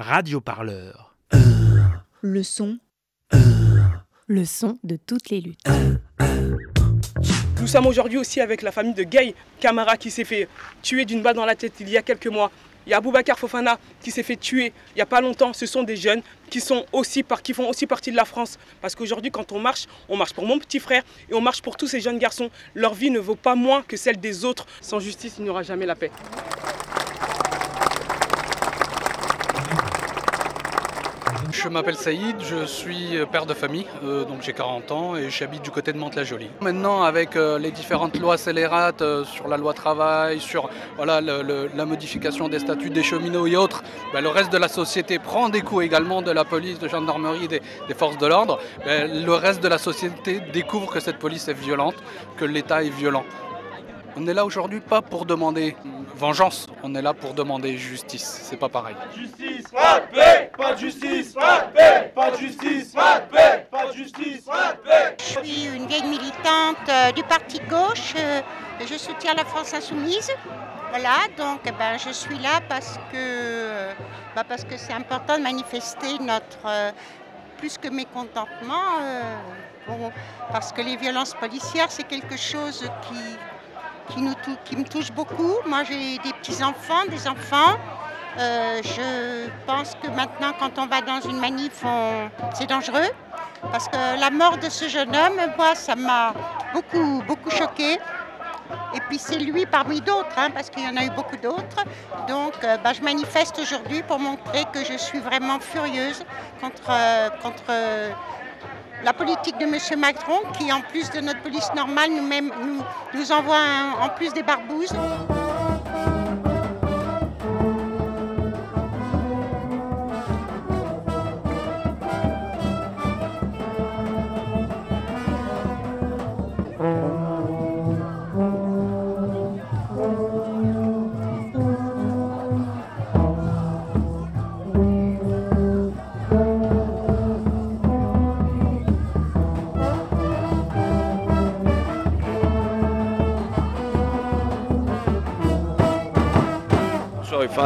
Radio Parleur. Le son. Le son de toutes les luttes. Nous sommes aujourd'hui aussi avec la famille de Gay Camara qui s'est fait tuer d'une balle dans la tête il y a quelques mois. Il y a Boubacar Fofana qui s'est fait tuer il n'y a pas longtemps. Ce sont des jeunes qui, sont aussi qui font aussi partie de la France. Parce qu'aujourd'hui, quand on marche, on marche pour mon petit frère et on marche pour tous ces jeunes garçons. Leur vie ne vaut pas moins que celle des autres. Sans justice, il n'y aura jamais la paix. Je m'appelle Saïd, je suis père de famille, euh, donc j'ai 40 ans et j'habite du côté de Mantes-la-Jolie. Maintenant, avec euh, les différentes lois scélérates euh, sur la loi travail, sur voilà, la modification des statuts des cheminots et autres, ben, le reste de la société prend des coups également de la police, de gendarmerie, des, des forces de l'ordre. Ben, le reste de la société découvre que cette police est violente, que l'État est violent. On est là aujourd'hui pas pour demander vengeance, on est là pour demander justice. C'est pas pareil. Justice, pas de paix, pas de justice, pas de paix, pas de justice, pas de paix, pas de justice, pas de paix. Je suis une vieille militante euh, du parti de gauche. euh, je soutiens la France insoumise. Voilà, donc eh ben, je suis là parce que parce que c'est important de manifester notre euh, plus que mécontentement. euh, bon, parce que les violences policières, c'est quelque chose qui qui, me touche beaucoup. Moi, j'ai des petits-enfants, des enfants. Euh, je pense que maintenant, quand on va dans une manif, c'est dangereux. Parce que la mort de ce jeune homme, moi, ça m'a beaucoup, beaucoup choqué. Et puis c'est lui parmi d'autres, hein, parce qu'il y en a eu beaucoup d'autres. Donc euh, bah, je manifeste aujourd'hui pour montrer que je suis vraiment furieuse contre, euh, contre la politique de M. Macron, qui en plus de notre police normale, nous, même, nous, nous envoie en plus des barbouzes.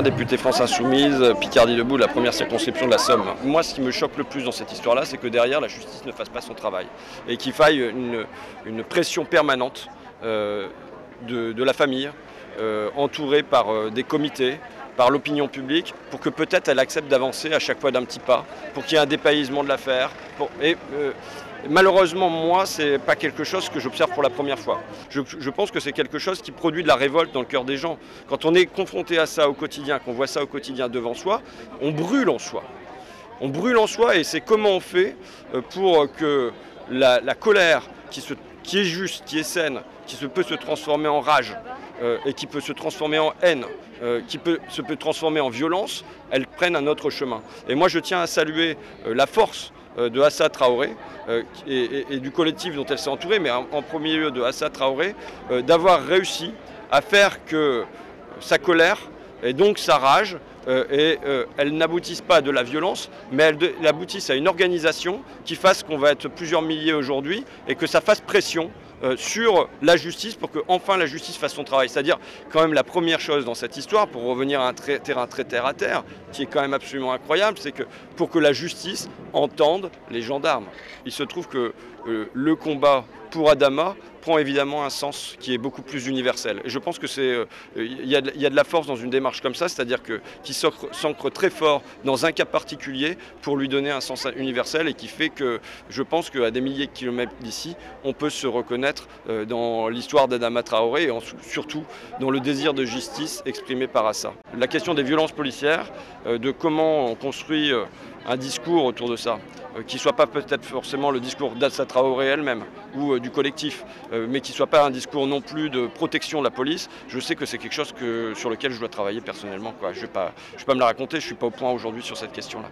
Ruffin, député France Insoumise, Picardie debout, la première circonscription de la Somme. Moi, ce qui me choque le plus dans cette histoire-là, c'est que derrière, la justice ne fasse pas son travail et qu'il faille une, pression permanente euh, de, la famille, euh, entourée par euh, des comités, par l'opinion publique, pour que peut-être elle accepte d'avancer à chaque fois d'un petit pas, pour qu'il y ait un dépaysement de l'affaire. Et euh, malheureusement, moi, c'est pas quelque chose que j'observe pour la première fois. Je, pense que c'est quelque chose qui produit de la révolte dans le cœur des gens. Quand on est confronté à ça au quotidien, qu'on voit ça au quotidien devant soi, on brûle en soi. On brûle en soi et c'est comment on fait euh, pour que la, colère qui, qui est juste, qui est saine, qui se peut se transformer en rage et qui peut se transformer en haine, euh, qui peut, se peut transformer en violence, elle prenne un autre chemin. Et moi je tiens à saluer euh, la force euh, de Assa Traoré euh, et, du collectif dont elle s'est entourée, mais en, premier lieu de Assa Traoré, euh, d'avoir réussi à faire que sa colère et donc sa rage, euh, et, euh, elle n'aboutisse pas à de la violence, mais elle, de- elle aboutisse à une organisation qui fasse qu'on va être plusieurs milliers aujourd'hui et que ça fasse pression euh, sur la justice pour que enfin la justice fasse son travail. C'est-à-dire quand même la première chose dans cette histoire, pour revenir à un terrain très terre à terre, qui est quand même absolument incroyable, c'est que pour que la justice entende les gendarmes. Il se trouve que euh, le combat pour Adama prend évidemment un sens qui est beaucoup plus universel. Et je pense que c'est euh, il y, a de- la force dans une démarche comme ça, c'est-à-dire que qui s'ancre très fort dans un cas particulier pour lui donner un sens universel et qui fait que je pense qu'à des milliers de kilomètres d'ici, on peut se reconnaître euh, dans l'histoire d'Adama Traoré et surtout dans le désir de justice exprimé par Assa. La question des violences policières, euh, de comment on construit un discours autour de ça, euh, qui ne soit pas peut-être forcément le discours d'Assa Traoré elle-même ou euh, du collectif, euh, mais qui ne soit pas un discours non plus de protection de la police, je sais que c'est quelque chose que, sur lequel je dois travailler personnellement. Je ne vais, vais pas me la raconter, je ne suis pas au point aujourd'hui sur cette question-là.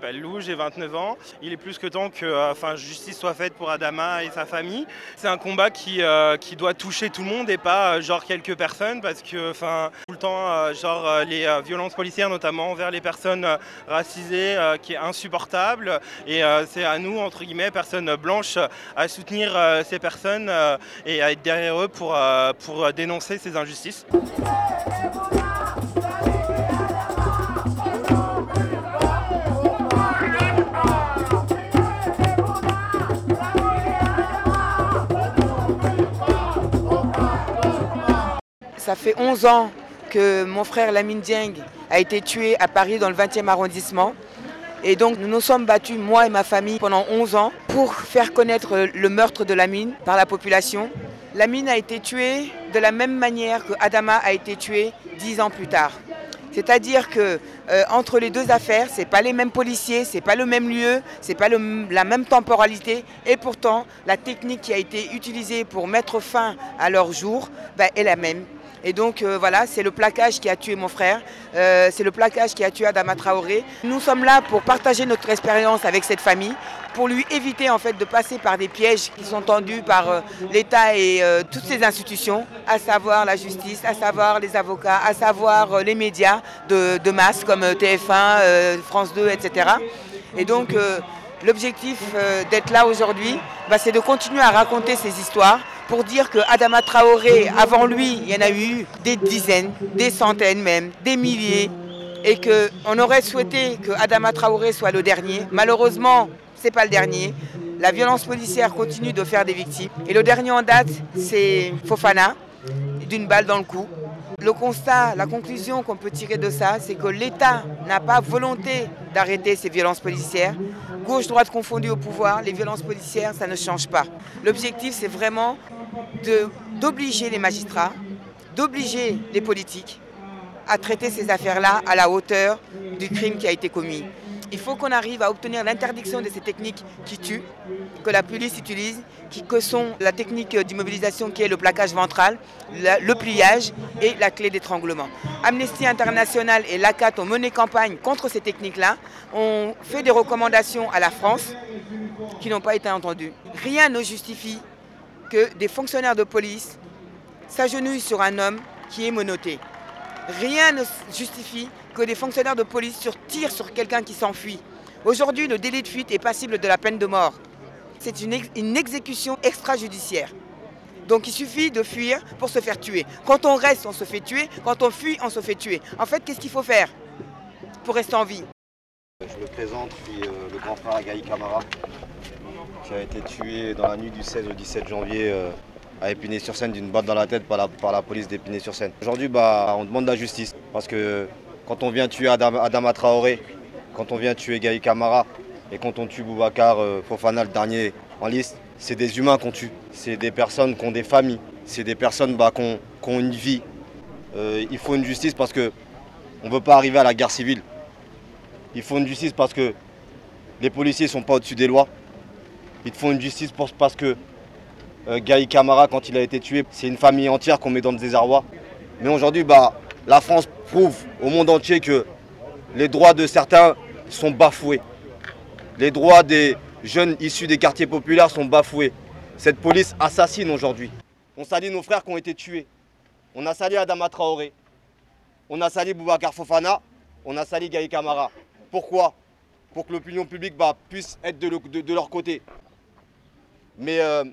M'appelle Lou, j'ai 29 ans. Il est plus que temps que euh, enfin, justice soit faite pour Adama et sa famille. C'est un combat qui, euh, qui doit toucher tout le monde et pas euh, genre quelques personnes parce que enfin, tout le temps, genre les violences policières notamment envers les personnes racisées qui est insupportable. Et c'est à nous, entre guillemets, personnes blanches, à soutenir ces personnes et à être derrière eux pour, pour dénoncer ces injustices. Ça fait 11 ans que mon frère Lamine Dieng a été tué à Paris dans le 20e arrondissement. Et donc nous nous sommes battus, moi et ma famille, pendant 11 ans pour faire connaître le meurtre de Lamine par la population. Lamine a été tué de la même manière que Adama a été tué 10 ans plus tard. C'est-à-dire que euh, entre les deux affaires, ce n'est pas les mêmes policiers, ce n'est pas le même lieu, ce n'est pas la même temporalité, et pourtant la technique qui a été utilisée pour mettre fin à leur jour ben, est la même. Et donc euh, voilà, c'est le plaquage qui a tué mon frère, euh, c'est le plaquage qui a tué Adama Traoré. Nous sommes là pour partager notre expérience avec cette famille, pour lui éviter en fait de passer par des pièges qui sont tendus par euh, l'État et toutes ses institutions, à savoir la justice, à savoir les avocats, à savoir les médias de, masse comme TF1, France 2, etc. Et donc l'objectif d'être là aujourd'hui, bah, c'est de continuer à raconter ces histoires pour dire que Adama Traoré, avant lui, il y en a eu des dizaines, des centaines même, des milliers, et qu'on aurait souhaité que Adama Traoré soit le dernier. Malheureusement, ce n'est pas le dernier. La violence policière continue de faire des victimes. Et le dernier en date, c'est Fofana, d'une balle dans le cou. Le constat, la conclusion qu'on peut tirer de ça, c'est que l'État n'a pas volonté d'arrêter ces violences policières. Gauche-droite confondues au pouvoir, les violences policières, ça ne change pas. L'objectif, c'est vraiment d'obliger les magistrats, d'obliger les politiques à traiter ces affaires-là à la hauteur du crime qui a été commis. Il faut qu'on arrive à obtenir l'interdiction de ces techniques qui tuent, que la police utilise, qui, que sont la technique d'immobilisation qui est le plaquage ventral, le pliage et la clé d'étranglement. Amnesty International et l'ACAT ont mené campagne contre ces techniques-là, ont fait des recommandations à la France qui n'ont pas été entendues. Rien ne justifie que des fonctionnaires de police s'agenouillent sur un homme qui est monoté. Rien ne justifie que des fonctionnaires de police tirent sur quelqu'un qui s'enfuit. Aujourd'hui, le délit de fuite est passible de la peine de mort. C'est une, une, exécution extrajudiciaire. Donc il suffit de fuir pour se faire tuer. Quand on reste, on se fait tuer. Quand on fuit, on se fait tuer. En fait, qu'est-ce qu'il faut faire pour rester en vie? Je me présente, je suis euh, le grand frère Agaï Camara, qui a été tué dans la nuit du 16 au 17 janvier euh, à Épinay-sur-Seine d'une balle dans la tête par la, par la police d'Épinay-sur-Seine. Aujourd'hui, bah, on demande la justice parce que quand on vient tuer Adam, Adama Traoré, quand on vient tuer Gaï Camara et quand on tue Boubacar euh, Fofana, le dernier en liste, c'est des humains qu'on tue. C'est des personnes qui ont des familles. C'est des personnes bah, qui, ont, une vie. Euh, il faut une justice parce qu'on ne veut pas arriver à la guerre civile. Il faut une justice parce que les policiers ne sont pas au-dessus des lois. Il faut une justice parce que euh, Gaï quand il a été tué, c'est une famille entière qu'on met dans le désarroi. Mais aujourd'hui, bah, la France prouve au monde entier que les droits de certains sont bafoués. Les droits des jeunes issus des quartiers populaires sont bafoués. Cette police assassine aujourd'hui. On salit nos frères qui ont été tués. On a sali Adama Traoré. On a sali Boubacar Fofana. On a sali Gaï Camara. Pourquoi? Pour que l'opinion publique bah, puisse être de, leur côté. Mais euh,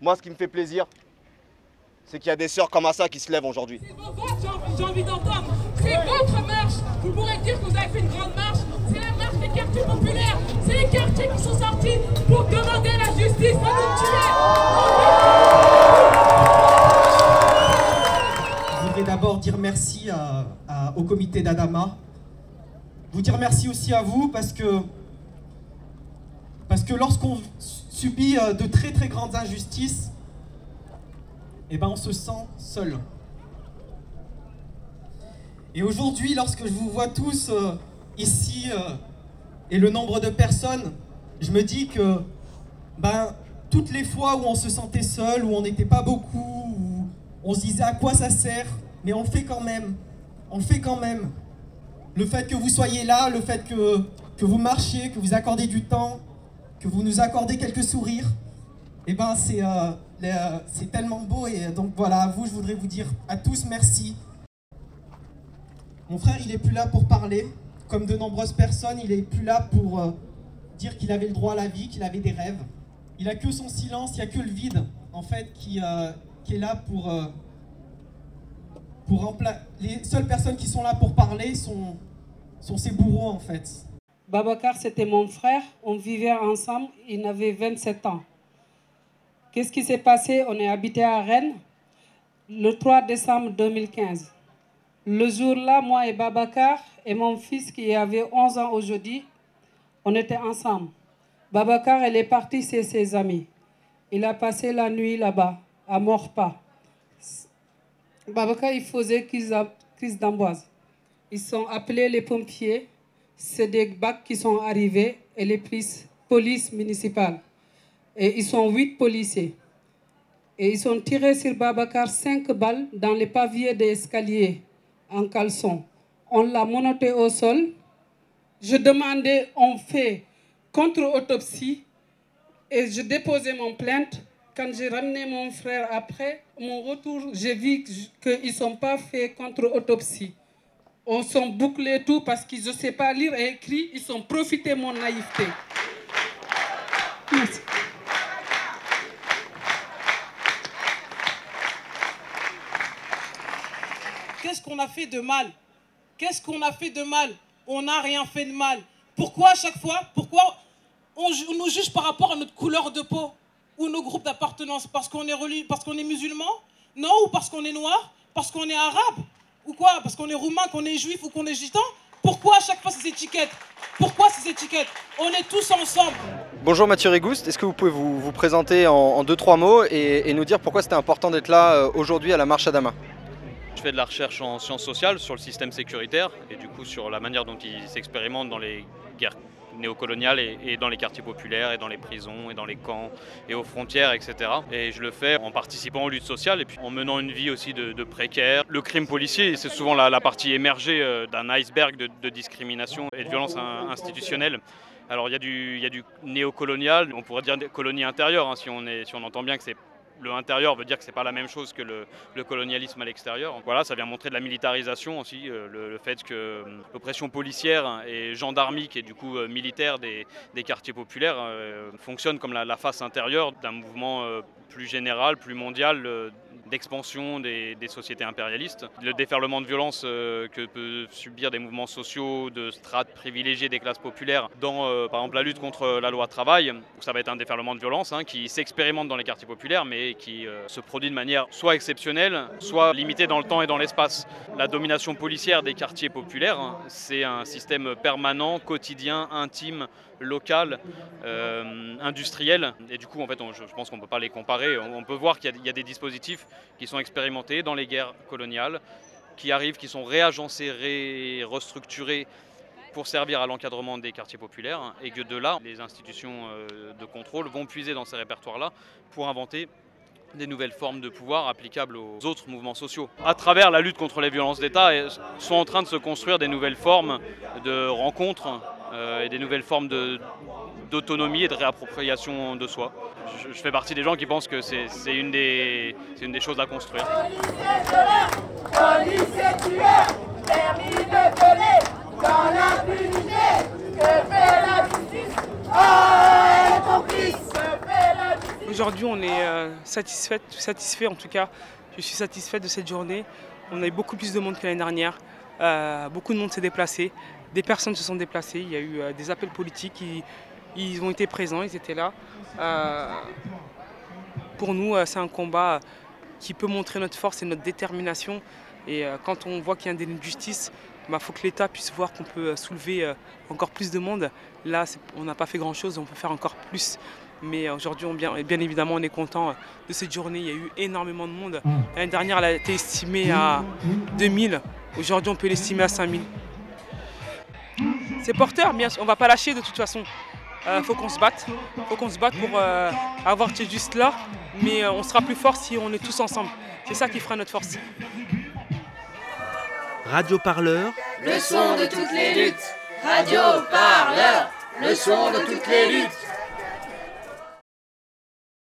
moi, ce qui me fait plaisir, c'est qu'il y a des sœurs comme ça qui se lèvent aujourd'hui. C'est vos votes, j'ai envie d'entendre. C'est votre marche. Vous pourrez dire que vous avez fait une grande marche. C'est la marche des quartiers populaires. C'est les quartiers qui sont sortis pour demander la justice à nous tuer. Je voudrais d'abord dire merci au comité d'Adama. Vous dire merci aussi à vous parce que, parce que lorsqu'on euh, de très très grandes injustices, eh ben on se sent seul. Et aujourd'hui, lorsque je vous vois tous euh, ici euh, et le nombre de personnes, je me dis que ben, toutes les fois où on se sentait seul, où on n'était pas beaucoup, on se disait à quoi ça sert, mais on fait quand même. On fait quand même. Le fait que vous soyez là, le fait que que vous marchiez, que vous accordez du temps, que vous nous accordez quelques sourires. Eh ben c'est euh, euh, c'est tellement beau et donc voilà, à vous je voudrais vous dire à tous merci. Mon frère il est plus là pour parler, comme de nombreuses personnes, il est plus là pour euh, dire qu'il avait le droit à la vie, qu'il avait des rêves. Il a que son silence, il n'y a que le vide en fait qui, qui est là pour pour les seules personnes qui sont là pour parler sont, sont ses bourreaux en fait. Babacar, c'était mon frère, on vivait ensemble, il avait 27 ans. Qu'est-ce qui s'est passé? On est habité à Rennes le 3 décembre 2015. Le jour-là, moi et Babacar et mon fils qui avait 11 ans aujourd'hui, on était ensemble. Babacar, elle est partie chez ses amis. Il a passé la nuit là-bas, à Morpa. Babacar, il faisait crise d'amboise. Ils sont appelés les pompiers. C'est des bacs qui sont arrivés et les police municipale. Et ils sont huit policiers. Et ils ont tiré sur Babacar cinq balles dans les paviers des escaliers en caleçon. On l'a monoté au sol. Je demandais, on fait contre-autopsie et je déposais mon plainte. Quand j'ai ramené mon frère après, mon retour, j'ai vu qu'ils ne sont pas faits contre-autopsie. On sont bouclés tout parce qu'ils ne savent pas lire et écrire. Ils ont profité de mon naïveté. Qu'est-ce qu'on a fait de mal? Qu'est-ce qu'on a fait de mal? On n'a rien fait de mal. Pourquoi à chaque fois? Pourquoi on nous juge par rapport à notre couleur de peau ou nos groupes d'appartenance? Parce qu'on est parce qu'on est musulman? Non Ou parce qu'on est noir? Parce qu'on est arabe? Ou quoi? Parce qu'on est roumain, qu'on est juif ou qu'on est gitan Pourquoi à chaque fois ces étiquettes? Pourquoi ces étiquettes? On est tous ensemble. Bonjour Mathieu Rigouste, est-ce que vous pouvez vous, présenter en, deux, trois mots et, nous dire pourquoi c'était important d'être là euh, aujourd'hui à la marche Adama Je fais de la recherche en sciences sociales sur le système sécuritaire et du coup sur la manière dont il s'expérimente dans les guerres néocoloniale et, dans les quartiers populaires et dans les prisons et dans les camps et aux frontières, etc. Et je le fais en participant aux luttes sociales et puis en menant une vie aussi de, précaire. Le crime policier, c'est souvent la, partie émergée euh, d'un iceberg de, discrimination et de violence institutionnelle. Alors il y, a du, il y a du néocolonial, on pourrait dire colonie intérieure, hein, si, on est, si on entend bien que c'est le intérieur veut dire que c'est pas la même chose que le, colonialisme à l'extérieur. Voilà, ça vient montrer de la militarisation aussi, euh, le, fait que euh, l'oppression policière et gendarmique et du coup euh, militaire des, quartiers populaires fonctionne comme la, face intérieure d'un mouvement plus général, plus mondial d'expansion des, sociétés impérialistes. Le déferlement de violence que peuvent subir des mouvements sociaux de strates privilégiées des classes populaires dans, par exemple, la lutte contre la loi travail, ça va être un déferlement de violence hein, qui s'expérimente dans les quartiers populaires, mais qui euh, se produit de manière soit exceptionnelle, soit limitée dans le temps et dans l'espace. La domination policière des quartiers populaires, hein, c'est un système permanent, quotidien, intime, local, euh, industriel. Et du coup, en fait, je pense qu'on ne peut pas les comparer. On, peut voir qu'il y, a des dispositifs qui sont expérimentés dans les guerres coloniales, qui arrivent, qui sont réagencés, restructurés pour servir à l'encadrement des quartiers populaires et que de là, les institutions euh, de contrôle vont puiser dans ces répertoires-là pour inventer des nouvelles formes de pouvoir applicables aux autres mouvements sociaux. À travers la lutte contre les violences d'État, sont en train de se construire des nouvelles formes de rencontres euh, et des nouvelles formes d'autonomie et de réappropriation de soi. Je, fais partie des gens qui pensent que c'est une, des, une des choses à construire. Aujourd'hui, on est euh, satisfait, satisfait en tout cas. Je suis satisfait de cette journée. On a eu beaucoup plus de monde que l'année dernière. Euh, beaucoup de monde s'est déplacé. Des personnes se sont déplacées. Il y a eu euh, des appels politiques. Ils, ont été présents, ils étaient là. pour nous, c'est un combat qui peut montrer notre force et notre détermination. Et quand on voit qu'il y a une justice, il bah, faut que l'État puisse voir qu'on peut soulever encore plus de monde. Là, on n'a pas fait grand-chose, on peut faire encore plus. Mais aujourd'hui, bien, évidemment, on est content de cette journée. Il y a eu énormément de monde. L'année dernière, elle a été estimée à 2000. Aujourd'hui, on peut l'estimer à 5000. C'est porteur, bien sûr. On ne va pas lâcher de toute façon. Il euh, faut qu'on se batte. Il faut qu'on se batte pour euh, avoir cette juste là. Mais euh, on sera plus fort si on est tous ensemble. C'est ça qui fera notre force. Radio Parleur. Le son de toutes les luttes. Radio Parleur, le son de toutes les luttes.